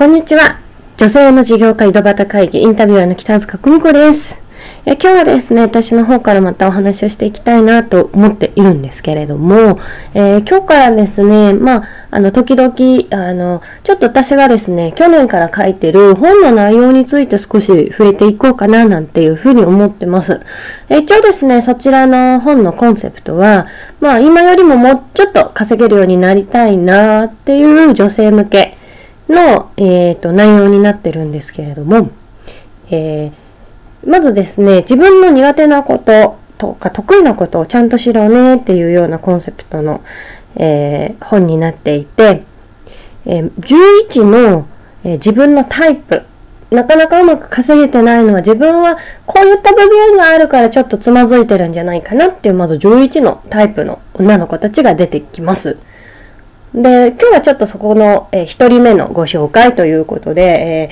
こんにちは。女性の事業家井戸端会議インタビュアーの北塚久美子です。え今日はですね、私の方からまたお話をしていきたいなと思っているんですけれども、えー、今日からですね、まあ、あの、時々、あの、ちょっと私がですね、去年から書いてる本の内容について少し触れていこうかななんていうふうに思ってます。え一応ですね、そちらの本のコンセプトは、まあ、今よりももうちょっと稼げるようになりたいなっていう女性向け、の、えーと、内容になってるんですけれども、えー、まずですね、自分の苦手なこととか得意なことをちゃんと知ろねっていうようなコンセプトの、えー、本になっていて、えー、11の、え自分のタイプなかなかうまく稼げてないのは自分はこういった部分があるからちょっとつまずいてるんじゃないかなっていうまず11のタイプの女の子たちが出てきます。で、今日はちょっとそこの、えー、1人目のご紹介ということで、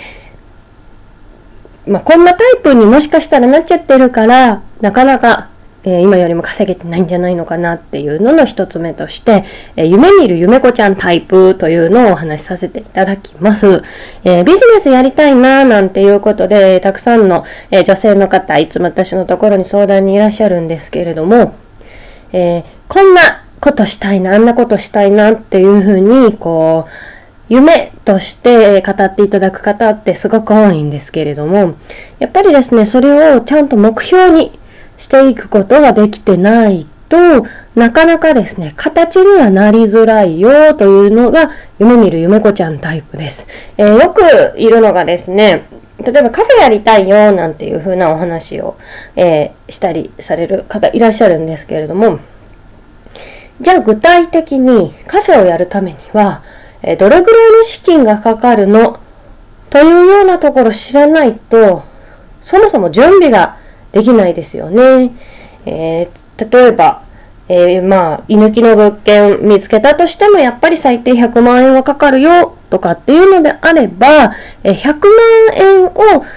えー、まあ、こんなタイプにもしかしたらなっちゃってるから、なかなか、えー、今よりも稼げてないんじゃないのかなっていうのの1つ目として、え夢見る夢子ちゃんタイプというのをお話しさせていただきます。えビジネスやりたいななんていうことで、たくさんの、え女性の方、いつも私のところに相談にいらっしゃるんですけれども、えこんなことしたいな、あんなことしたいなっていうふうに、こう、夢として語っていただく方ってすごく多いんですけれども、やっぱりですね、それをちゃんと目標にしていくことができてないと、なかなかですね、形にはなりづらいよというのが、夢見る夢子ちゃんタイプです。えー、よくいるのがですね、例えばカフェやりたいよなんていうふうなお話を、えー、したりされる方いらっしゃるんですけれども、じゃあ具体的にカフェをやるためには、えどれぐらいの資金がかかるの？というようなところ知らないと、そもそも準備ができないですよね。えー、例えば、えー、まあ、居抜きの物件を見つけたとしても、やっぱり最低100万円はかかるよとかっていうのであれば、え100万円を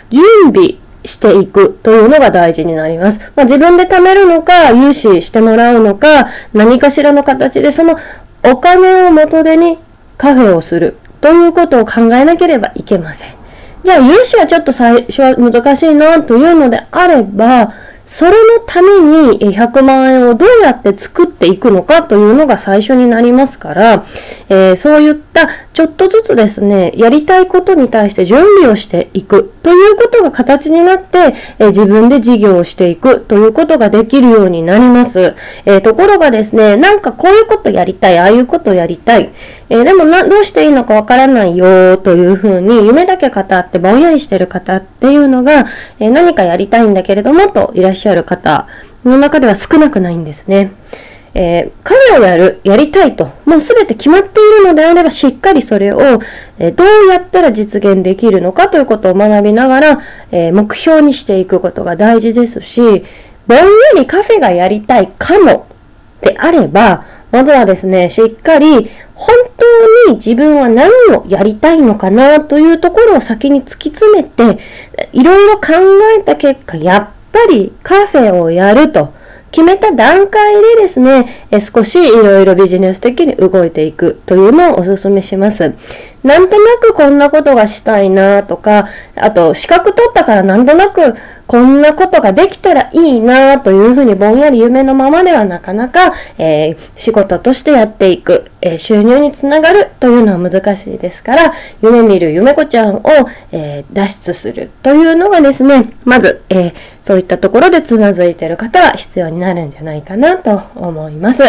準備していくというのが大事になります。まあ、自分で貯めるのか、融資してもらうのか、何かしらの形でそのお金を元手にカフェをするということを考えなければいけません。じゃあ、融資はちょっと最初は難しいなというのであれば、それのために100万円をどうやって作っていくのかというのが最初になりますから、えー、そういったちょっとずつですね、やりたいことに対して準備をしていくということが形になって、え、自分で事業をしていくということができるようになります。え、ところがですね、なんかこういうことやりたい、ああいうことやりたい、え、でもな、どうしていいのかわからないよというふうに、夢だけ語ってぼんやりしてる方っていうのが、え、何かやりたいんだけれどもといらっしゃる方の中では少なくないんですね。えー、カフェをやる、やりたいと、もうすべて決まっているのであれば、しっかりそれを、えー、どうやったら実現できるのかということを学びながら、えー、目標にしていくことが大事ですし、ぼんやりカフェがやりたいかもであれば、まずはですね、しっかり本当に自分は何をやりたいのかなというところを先に突き詰めて、いろいろ考えた結果、やっぱりカフェをやると。決めた段階でですね、少しいろいろビジネス的に動いていくというのをお勧めします。なんとなくこんなことがしたいなとか、あと資格取ったからなんとなくこんなことができたらいいなというふうにぼんやり夢のままではなかなか、えー、仕事としてやっていく、えー、収入につながるというのは難しいですから、夢見る夢子ちゃんを、えー、脱出するというのがですね、まず、えそういったところでつまずいている方は必要になるんじゃないかなと思います。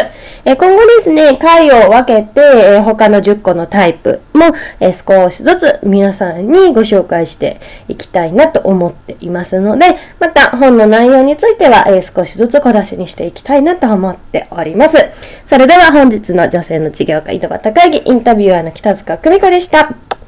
え今後ですね、回を分けて、え他の10個のタイプも、え少しずつ皆さんにご紹介していきたいなと思っていますので、また本の内容については、えー、少しずつ小出しにしていきたいなと思っております。それでは本日の女性の事業家井戸端会議インタビュアーの北塚久美子でした。